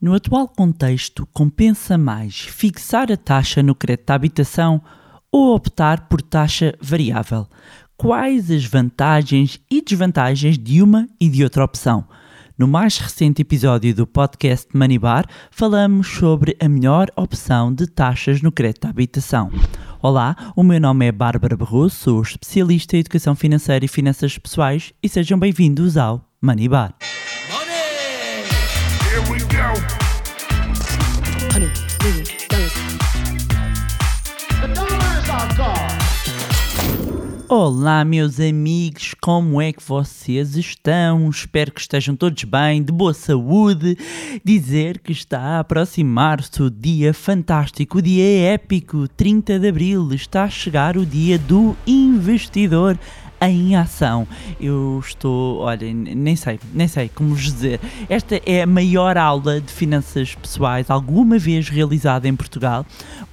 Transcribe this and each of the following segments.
No atual contexto, compensa mais fixar a taxa no crédito à habitação ou optar por taxa variável? Quais as vantagens e desvantagens de uma e de outra opção? No mais recente episódio do podcast Manibar, falamos sobre a melhor opção de taxas no crédito à habitação. Olá, o meu nome é Bárbara Barroso, sou especialista em educação financeira e finanças pessoais e sejam bem-vindos ao Manibar. Olá, meus amigos, como é que vocês estão? Espero que estejam todos bem, de boa saúde. Dizer que está a aproximar-se o dia fantástico, o dia épico, 30 de abril. Está a chegar o dia do investidor em ação. Eu estou, olha, nem sei, nem sei como vos dizer. Esta é a maior aula de finanças pessoais alguma vez realizada em Portugal,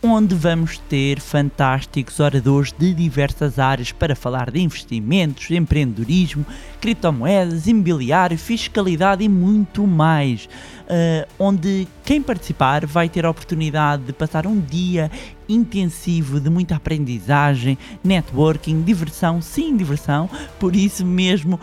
onde vamos ter fantásticos oradores de diversas áreas para falar de investimentos, empreendedorismo, criptomoedas, imobiliário, fiscalidade e muito mais. Uh, onde quem participar vai ter a oportunidade de passar um dia intensivo de muita aprendizagem, networking, diversão, sim, diversão. Por isso mesmo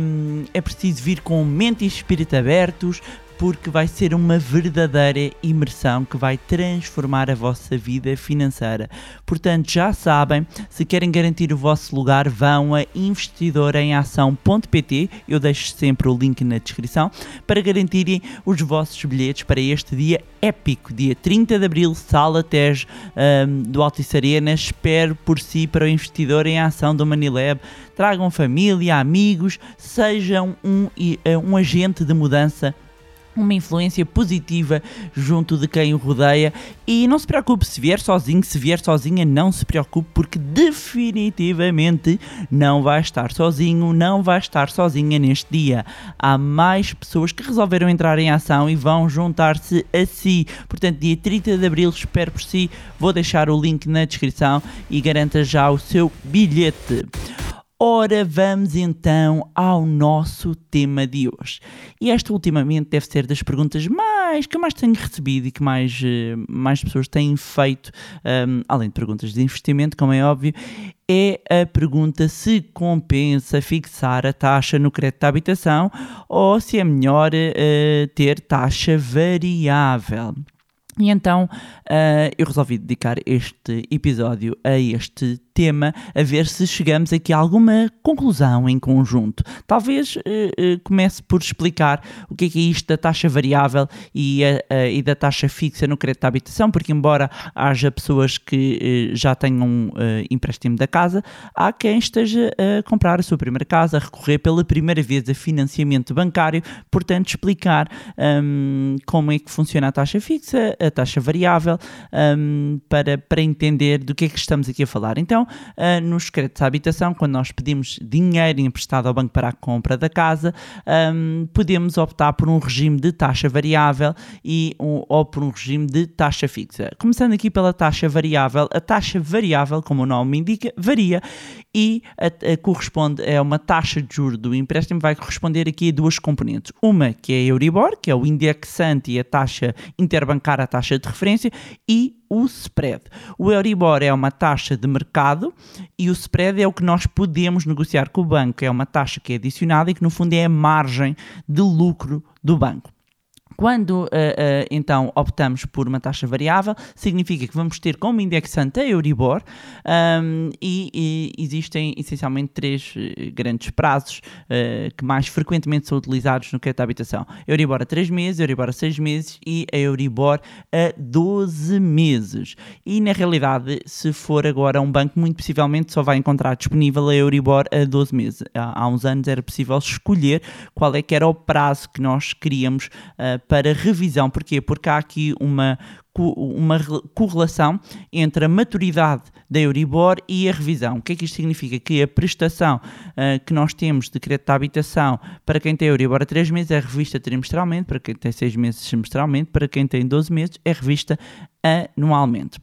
um, é preciso vir com mente e espírito abertos, porque vai ser uma verdadeira imersão que vai transformar a vossa vida financeira. Portanto, já sabem, se querem garantir o vosso lugar, vão a investidoremação.pt, eu deixo sempre o link na descrição, para garantirem os vossos bilhetes para este dia épico, dia 30 de Abril, Sala Tej um, do Altice Arena. Espero por si para o investidor em ação do Manilab. Tragam família, amigos, sejam um, um agente de mudança uma influência positiva junto de quem o rodeia e não se preocupe se vier sozinho, se vier sozinha, não se preocupe porque definitivamente não vai estar sozinho, não vai estar sozinha neste dia. Há mais pessoas que resolveram entrar em ação e vão juntar-se a si. Portanto, dia 30 de abril, espero por si. Vou deixar o link na descrição e garanta já o seu bilhete. Ora, vamos então ao nosso tema de hoje. E esta ultimamente deve ser das perguntas mais que eu mais tenho recebido e que mais, eh, mais pessoas têm feito, um, além de perguntas de investimento, como é óbvio, é a pergunta se compensa fixar a taxa no crédito de habitação ou se é melhor uh, ter taxa variável. E então uh, eu resolvi dedicar este episódio a este tema, a ver se chegamos aqui a alguma conclusão em conjunto. Talvez uh, uh, comece por explicar o que é, que é isto da taxa variável e, e, da taxa fixa no crédito de habitação, porque embora haja pessoas que já tenham empréstimo da casa, há quem esteja a comprar a sua primeira casa, a recorrer pela primeira vez a financiamento bancário, portanto explicar um, como é que funciona a taxa fixa, a taxa variável, um, para, para entender do que é que estamos aqui a falar. Então, uh, nos créditos à habitação, quando nós pedimos dinheiro emprestado ao banco para a compra da casa, um, podemos optar por um regime de taxa variável e, um, ou por um regime de taxa fixa. Começando aqui pela taxa variável, a taxa variável, como o nome indica, varia e a, a corresponde a uma taxa de juros do empréstimo, vai corresponder aqui a duas componentes. Uma que é a Euribor, que é o indexante e a taxa interbancária, taxa de referência, e o spread. O Euribor é uma taxa de mercado e o spread é o que nós podemos negociar com o banco. É uma taxa que é adicionada e que, no fundo, é a margem de lucro do banco. Quando uh, uh, então optamos por uma taxa variável, significa que vamos ter como indexante a Euribor um, e, e, existem essencialmente três uh, grandes prazos que mais frequentemente são utilizados no crédito de habitação: Euribor a 3 meses, Euribor a 6 meses e a Euribor a 12 meses. E na realidade, se for agora um banco, muito possivelmente só vai encontrar disponível a Euribor a 12 meses. Há, há uns anos era possível escolher qual é que era o prazo que nós queríamos para revisão. Porquê? Porque há aqui uma, uma correlação entre a maturidade da Euribor e a revisão. O que é que isto significa? Que a prestação uh, que nós temos de crédito de habitação para quem tem Euribor a 3 meses é revista trimestralmente, para quem tem 6 meses semestralmente, para quem tem 12 meses é revista anualmente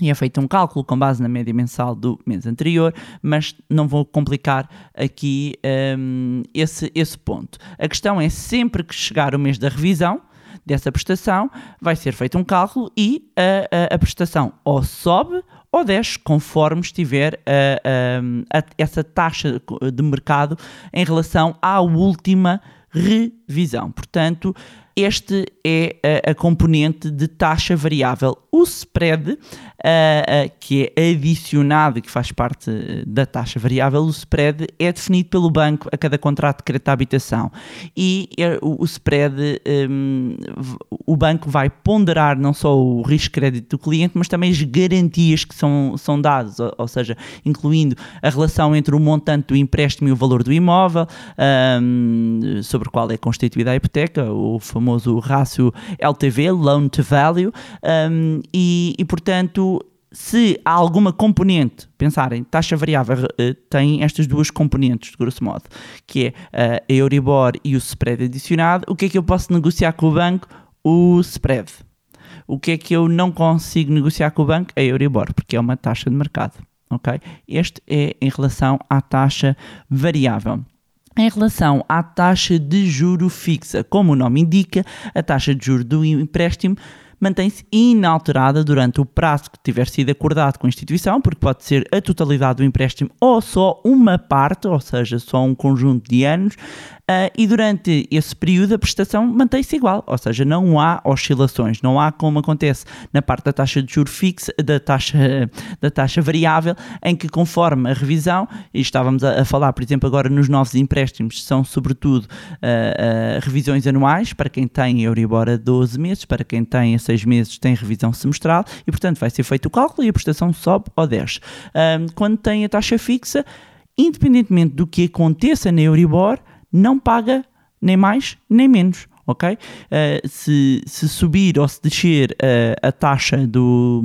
e é feito um cálculo com base na média mensal do mês anterior, mas não vou complicar aqui um, esse, esse ponto. A questão é sempre que chegar o mês da revisão, dessa prestação, vai ser feito um cálculo e a, a, a prestação ou sobe ou desce conforme estiver a, a, essa taxa de mercado em relação à última revisão. Portanto, este é a, a componente de taxa variável. O spread, uh, uh, que é adicionado que faz parte da taxa variável, o spread é definido pelo banco a cada contrato de crédito à habitação. E uh, o, spread, um, o banco vai ponderar não só o risco de crédito do cliente, mas também as garantias que são, são dadas, ou, ou seja, incluindo a relação entre o montante do empréstimo e o valor do imóvel, um, sobre o qual é constituída a hipoteca, o famoso famoso rácio LTV, Loan to Value, um, e, e portanto se há alguma componente, pensarem, taxa variável uh, tem estas duas componentes, de grosso modo, que é uh, a Euribor e o spread adicionado, o que é que eu posso negociar com o banco? O spread. O que é que eu não consigo negociar com o banco? A Euribor, porque é uma taxa de mercado. ok? Este é em relação à taxa variável. Em relação à taxa de juro fixa, como o nome indica, a taxa de juro do empréstimo mantém-se inalterada durante o prazo que tiver sido acordado com a instituição, porque pode ser a totalidade do empréstimo ou só uma parte, ou seja, só um conjunto de anos, Uh, e durante esse período a prestação mantém-se igual, ou seja, não há oscilações, não há como acontece na parte da taxa de juro fixa, da taxa, da taxa variável, em que conforme a revisão, e estávamos a, a falar, por exemplo, agora nos novos empréstimos, são sobretudo uh, uh, revisões anuais, para quem tem Euribor a 12 meses, para quem tem a 6 meses tem revisão semestral, e portanto vai ser feito o cálculo e a prestação sobe ou desce. quando tem a taxa fixa, independentemente do que aconteça na Euribor, não paga nem mais nem menos. Ok? Uh, se, se, subir ou se descer uh, a taxa do,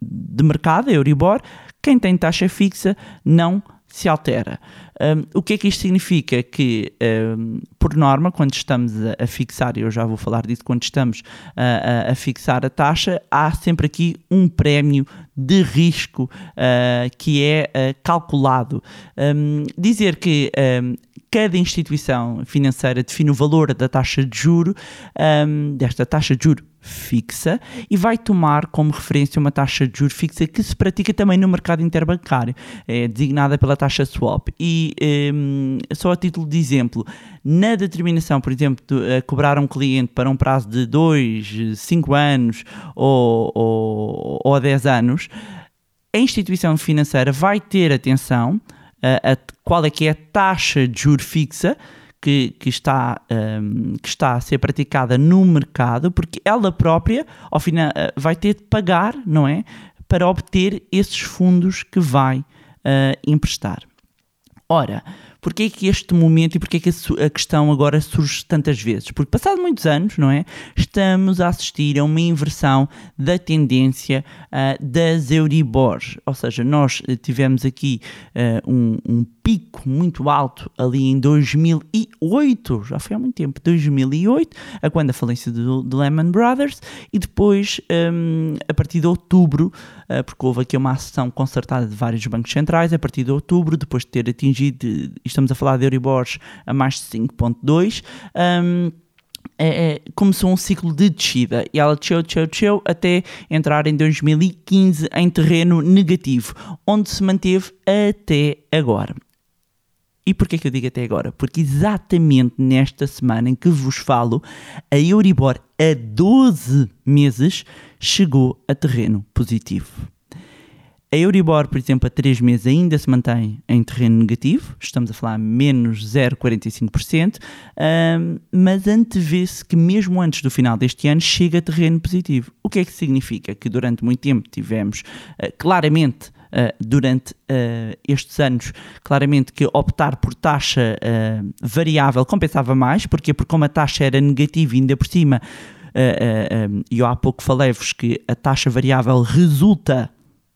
de mercado, a Euribor, quem tem taxa fixa não se altera. Um, o que é que isto significa? Que, um, por norma, quando estamos a, a, fixar, e eu já vou falar disso, quando estamos a, a, a fixar a taxa, há sempre aqui um prémio de risco uh, que é uh, calculado. Um, dizer que cada instituição financeira define o valor da taxa de juro, desta taxa de juro fixa, e vai tomar como referência uma taxa de juro fixa que se pratica também no mercado interbancário, é designada pela taxa swap. E um, só a título de exemplo, na determinação, por exemplo, de cobrar um cliente para um prazo de 2, 5 anos ou, ou, ou 10 anos, a instituição financeira vai ter atenção a, a, qual é que é a taxa de juro fixa que, que, está, um, que está a ser praticada no mercado, porque ela própria, ao final, eh, vai ter de pagar, não é? Para obter esses fundos que vai uh, emprestar. Ora, Porquê é que este momento e porquê é que a questão agora surge tantas vezes? Porque passado muitos anos, não é? Estamos a assistir a uma inversão da tendência uh, das Euribors. Ou seja, nós tivemos aqui uh, um, um pico muito alto ali em 2008, já foi há muito tempo, 2008, a quando a falência do, do Lehman Brothers, e depois um, a partir de outubro, uh, porque houve aqui uma ação concertada de vários bancos centrais, a partir de outubro, depois de ter atingido, estamos a falar de Euribors a mais de 5.2, um, é, é, começou um ciclo de descida e ela desceu, desceu, desceu até entrar em 2015 em terreno negativo, onde se manteve até agora. E porquê que eu digo até agora? Porque exatamente nesta semana em que vos falo, a Euribor a 12 meses chegou a terreno positivo. A Euribor, por exemplo, a 3 meses ainda se mantém em terreno negativo, estamos a falar menos 0,45%, um, mas antevê-se que mesmo antes do final deste ano chega a terreno positivo. O que é que significa? Que durante muito tempo tivemos uh, claramente Uh, durante uh, estes anos, claramente que optar por taxa uh, variável compensava mais, porque porque como a taxa era negativa ainda por cima, e eu há pouco falei-vos que a taxa variável resulta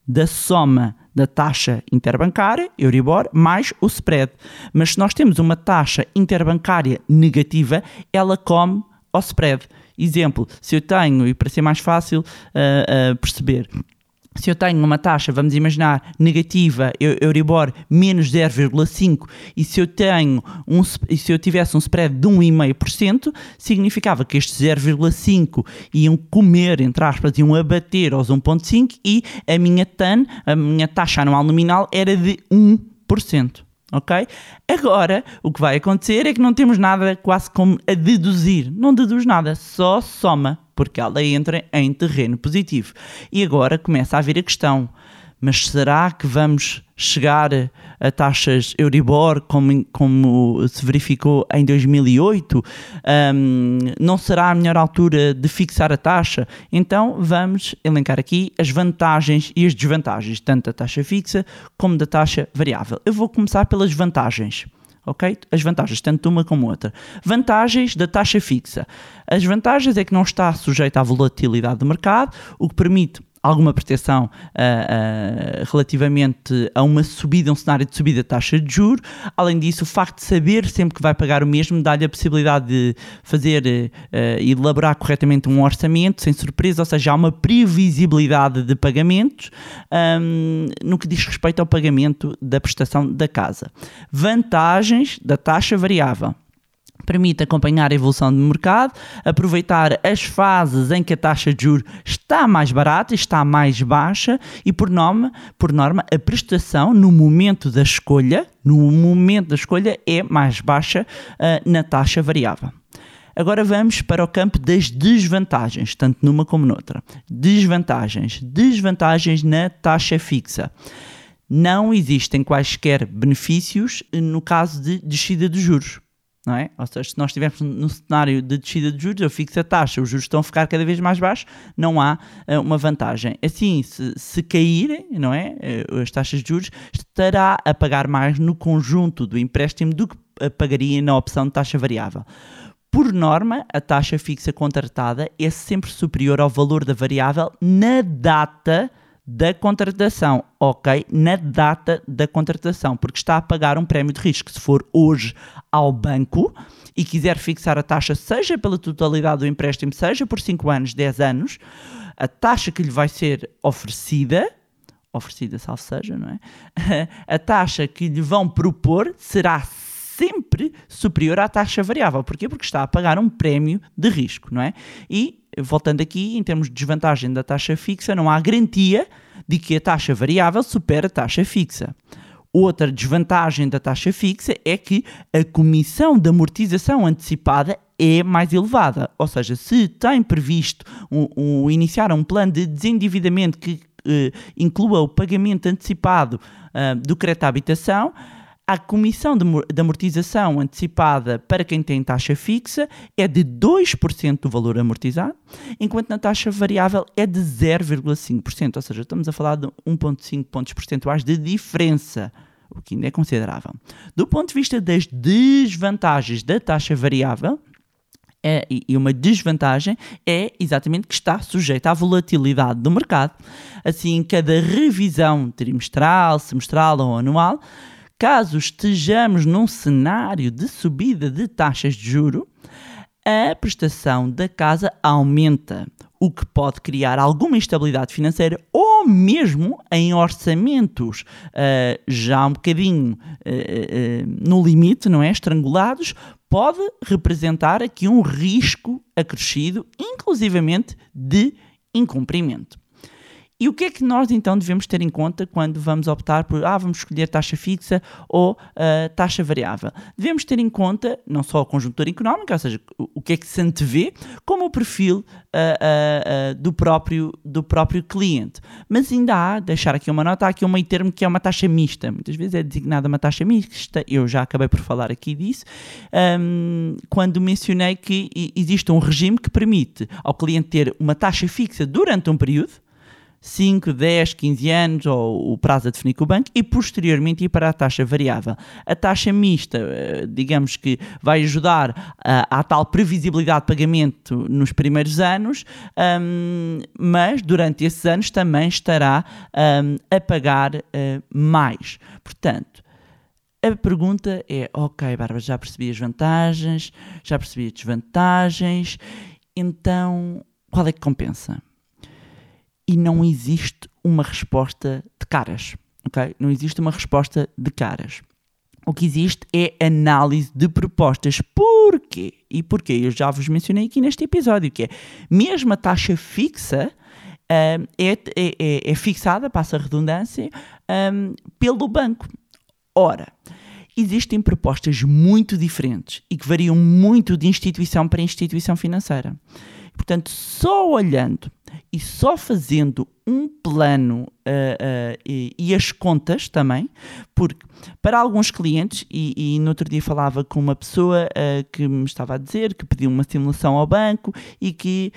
da soma da taxa interbancária, Euribor, mais o spread. Mas se nós temos uma taxa interbancária negativa, ela come ao spread. Exemplo, se eu tenho, e para ser mais fácil uh, uh, perceber, se eu tenho uma taxa, vamos imaginar, negativa, Euribor menos 0,5, e se eu tenho um, se eu tivesse um spread de 1,5%, significava que estes 0,5 iam comer, entre aspas, iam abater aos 1,5 e a minha TAN, a minha taxa anual nominal, era de 1%. Ok? Agora, o que vai acontecer é que não temos nada quase como a deduzir. Não deduz nada, só soma porque ela entra em terreno positivo. E agora começa a vir a questão: mas será que vamos chegar a taxas Euribor como, como se verificou em 2008? Um, não será a melhor altura de fixar a taxa? Então vamos elencar aqui as vantagens e as desvantagens, tanto da taxa fixa como da taxa variável. Eu vou começar pelas vantagens ok? As vantagens, tanto uma como outra. Vantagens da taxa fixa. As vantagens é que não está sujeita à volatilidade do mercado, o que permite alguma proteção uh, uh, relativamente a uma subida, um cenário de subida da taxa de juros. Além disso, o facto de saber sempre que vai pagar o mesmo dá-lhe a possibilidade de fazer e uh, elaborar corretamente um orçamento sem surpresa, ou seja, há uma previsibilidade de pagamentos um, no que diz respeito ao pagamento da prestação da casa. Vantagens da taxa variável permite acompanhar a evolução do mercado, aproveitar as fases em que a taxa de juros está mais barata, está mais baixa e, por norma, por norma, a prestação no momento da escolha, no momento da escolha, é mais baixa uh, na taxa variável. Agora vamos para o campo das desvantagens, tanto numa como noutra. Desvantagens. Desvantagens na taxa fixa. Não existem quaisquer benefícios no caso de descida de juros não é? Ou seja, se nós estivermos num cenário de descida de juros, eu fixo a taxa, os juros estão a ficar cada vez mais baixos, não há uh, uma vantagem. Assim, se, se caírem, não é? Uh, as taxas de juros, estará a pagar mais no conjunto do empréstimo do que uh, pagaria na opção de taxa variável. Por norma, a taxa fixa contratada é sempre superior ao valor da variável na data da contratação, ok? Na data da contratação, porque está a pagar um prémio de risco. Se for hoje ao banco e quiser fixar a taxa, seja pela totalidade do empréstimo, seja por 5 anos, 10 anos, a taxa que lhe vai ser oferecida, oferecida salvo seja, não é? A taxa que lhe vão propor será sempre superior à taxa variável. Porquê? Porque está a pagar um prémio de risco, não é? E voltando aqui, em termos de desvantagem da taxa fixa, não há garantia de que a taxa variável supera a taxa fixa. Outra desvantagem da taxa fixa é que a comissão de amortização antecipada é mais elevada. Ou seja, se tem previsto um, um, iniciar um plano de desendividamento que uh, inclua o pagamento antecipado uh, do crédito à habitação, a comissão de amortização antecipada para quem tem taxa fixa é de 2% do valor amortizado, enquanto na taxa variável é de 0,5%, ou seja, estamos a falar de 1,5 pontos percentuais de diferença, o que ainda é considerável. Do ponto de vista das desvantagens da taxa variável, é, e uma desvantagem é exatamente que está sujeita à volatilidade do mercado. Assim, cada revisão trimestral, semestral ou anual caso estejamos num cenário de subida de taxas de juro, a prestação da casa aumenta, o que pode criar alguma instabilidade financeira ou mesmo em orçamentos uh, já um bocadinho uh, uh, no limite, não é? Estrangulados, pode representar aqui um risco acrescido, inclusivamente de incumprimento. E o que é que nós então devemos ter em conta quando vamos optar por, ah, vamos escolher taxa fixa ou uh, taxa variável? Devemos ter em conta não só a conjuntura económica, ou seja, o, o que é que se antevê, como o perfil uh, uh, do, próprio, do próprio cliente. Mas ainda há, deixar aqui uma nota, há aqui um meio termo que é uma taxa mista. Muitas vezes é designada uma taxa mista, eu já acabei por falar aqui disso, um, quando mencionei que existe um regime que permite ao cliente ter uma taxa fixa durante um período, 5, 10, 15 anos, ou o prazo a definir com o banco, e posteriormente ir para a taxa variável. A taxa mista, eh, digamos que vai ajudar à tal previsibilidade de pagamento nos primeiros anos, um, mas durante esses anos também estará um, a pagar uh, mais. Portanto, a pergunta é: ok, Bárbara, já percebi as vantagens, já percebi as desvantagens, então qual é que compensa? E não existe uma resposta de caras, ok? Não existe uma resposta de caras. O que existe é análise de propostas. Porquê? E porquê? Eu já vos mencionei aqui neste episódio, que é mesmo a taxa fixa um, é, é, é, é, fixada, passa a redundância, um, pelo banco. Ora, existem propostas muito diferentes e que variam muito de instituição para instituição financeira. Portanto, só olhando e só fazendo um plano uh, uh, e, e, as contas também, porque para alguns clientes, e, e no outro dia falava com uma pessoa uh, que me estava a dizer que pediu uma simulação ao banco e que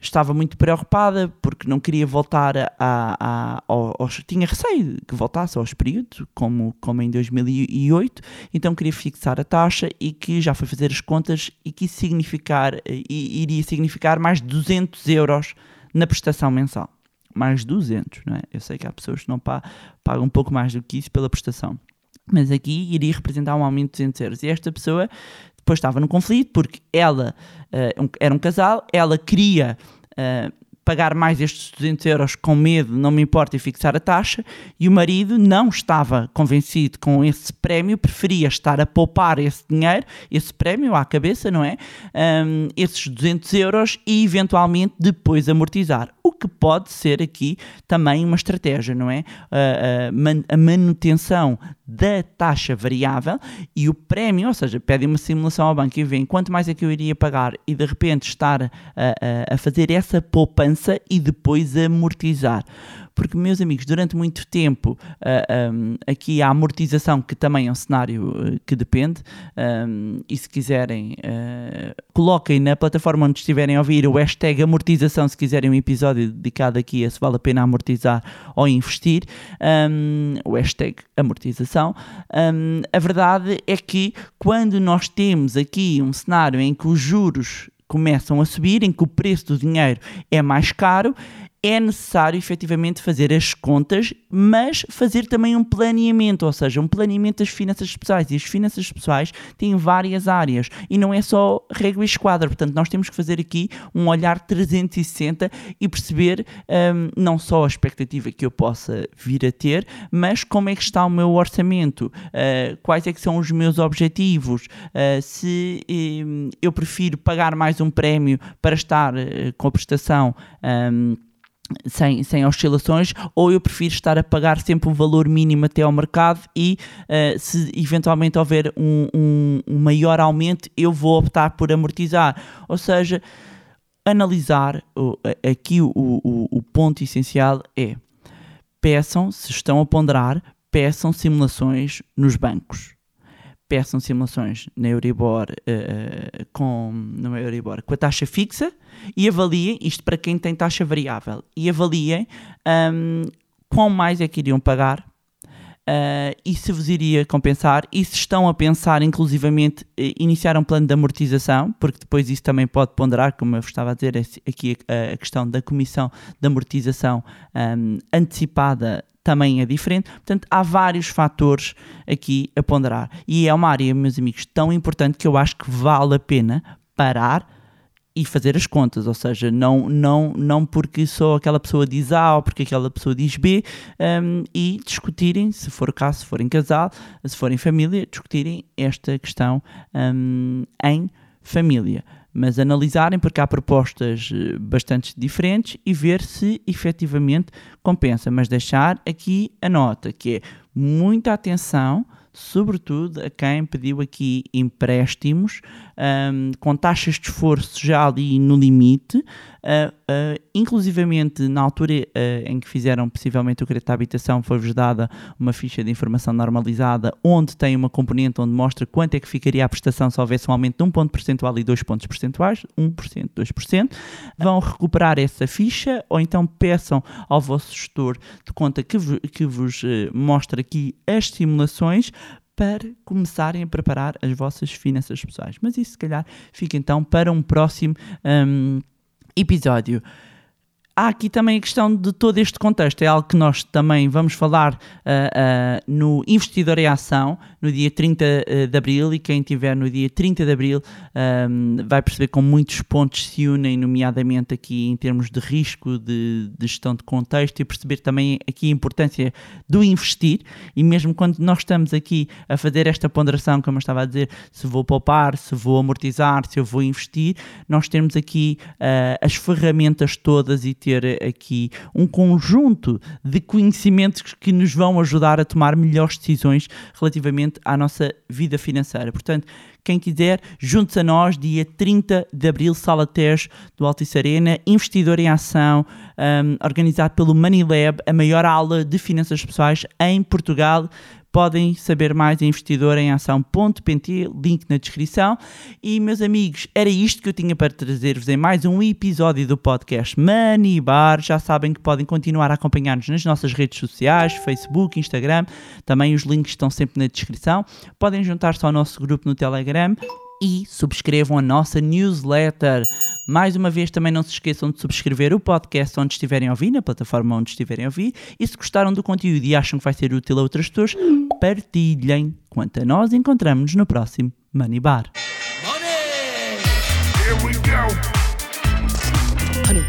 estava muito preocupada porque não queria voltar a, a, aos, tinha receio que voltasse aos períodos, como, como em 2008, então queria fixar a taxa e que já foi fazer as contas e que significar, e, iria significar mais de 200 euros na prestação mensal mais 200, não é? Eu sei que há pessoas que não pagam, um pouco mais do que isso pela prestação. Mas aqui iria representar um aumento de 200 euros. E esta pessoa depois estava no conflito porque ela uh, era um casal, ela queria uh, pagar mais estes 200 euros com medo, não me importa, e fixar a taxa, e o marido não estava convencido com esse prémio, preferia estar a poupar esse dinheiro, esse prémio à cabeça, não é? Um, esses 200 euros e eventualmente depois amortizar. O que pode ser aqui também uma estratégia, não é? a manutenção da taxa variável e o prémio, ou seja, pedem uma simulação ao banco e veem quanto mais é que eu iria pagar e de repente estar a, a, a fazer essa poupança e depois amortizar porque, meus amigos, durante muito tempo uh, um, aqui a amortização, que também é um cenário uh, que depende, um, e se quiserem, uh, coloquem na plataforma onde estiverem a ouvir o hashtag amortização, se quiserem um episódio dedicado aqui a se vale a pena amortizar ou investir, um, o hashtag amortização. a verdade é que quando nós temos aqui um cenário em que os juros começam a subir, em que o preço do dinheiro é mais caro, é necessário efetivamente fazer as contas, mas fazer também um planeamento, ou seja, um planeamento das finanças pessoais. E as finanças pessoais têm várias áreas e não é só regra e esquadra. Portanto, nós temos que fazer aqui um olhar 360 e perceber um, não só a expectativa que eu possa vir a ter, mas como é que está o meu orçamento, uh, quais é que são os meus objetivos, uh, se um, eu prefiro pagar mais um prémio para estar uh, com a prestação. Um, sem, sem oscilações, ou eu prefiro estar a pagar sempre um valor mínimo até ao mercado e uh, se eventualmente houver um, um, um, maior aumento, eu vou optar por amortizar. Ou seja, analisar aqui o, o, o ponto essencial é peçam, se estão a ponderar, peçam simulações nos bancos peçam simulações na Euribor, uh, com, no Euribor com a taxa fixa e avaliem, isto para quem tem taxa variável, e avaliem um, quão mais é que iriam pagar uh, e se vos iria compensar e se estão a pensar inclusivamente iniciar um plano de amortização, porque depois isso também pode ponderar, como eu estava a dizer, aqui a, a questão da comissão de amortização um, antecipada também é diferente. Portanto, há vários fatores aqui a ponderar. E é uma área, meus amigos, tão importante que eu acho que vale a pena parar e fazer as contas, ou seja, não, não, não porque só aquela pessoa diz A ou porque aquela pessoa diz B um, e discutirem, se for o caso, se forem casal, se forem família, discutirem esta questão um, em família mas analisarem porque há propostas eh, bastante diferentes e ver se efetivamente compensa. Mas deixar aqui a nota que é muita atenção sobretudo a quem pediu aqui empréstimos um, com taxas de esforço já ali no limite, uh, uh, inclusivamente na altura uh, em que fizeram possivelmente o crédito à habitação, foi-vos dada uma ficha de informação normalizada, onde tem uma componente onde mostra quanto é que ficaria a prestação se houvesse um aumento de 1 ponto percentual e 2 pontos percentuais, 1%, 2%. Vão recuperar essa ficha ou então peçam ao vosso gestor de conta que, que vos mostre aqui as simulações para começarem a preparar as vossas finanças pessoais. Mas isso, se calhar, fica então para um próximo um, episódio. Há aqui também a questão de todo este contexto. É algo que nós também vamos falar uh, uh, no Investidor em Ação, no dia 30 de Abril, e quem tiver no dia 30 de Abril um, vai perceber como muitos pontos se unem, nomeadamente aqui em termos de risco, de, de gestão de contexto, e perceber também aqui a importância do investir, e mesmo quando nós estamos aqui a fazer esta ponderação, como eu estava a dizer, se vou poupar, se vou amortizar, se eu vou investir, nós temos aqui uh, as ferramentas todas e ter aqui um conjunto de conhecimentos que nos vão ajudar a tomar melhores decisões relativamente à nossa vida financeira. Portanto, quem quiser, junte-se a nós, dia 30 de abril, Sala TES do Altice Arena, Investidor em Ação, um, organizado pelo Money Lab, a maior aula de finanças pessoais em Portugal. Podem saber mais em investidoremação.pt, link na descrição. E, meus amigos, era isto que eu tinha para trazer-vos em mais um episódio do podcast Money Bar. Já sabem que podem continuar a acompanhar-nos nas nossas redes sociais, Facebook, Instagram. Também os links estão sempre na descrição. Podem juntar-se ao nosso grupo no Telegram e subscrevam a nossa newsletter. Mais uma vez, também não se esqueçam de subscrever o podcast onde estiverem a ouvir, na plataforma onde estiverem a ouvir. E se gostaram do conteúdo e acham que vai ser útil a outras pessoas, partilhem. Quanto a nós, encontramos-nos no próximo Money Bar. Money! Here we go. Honey,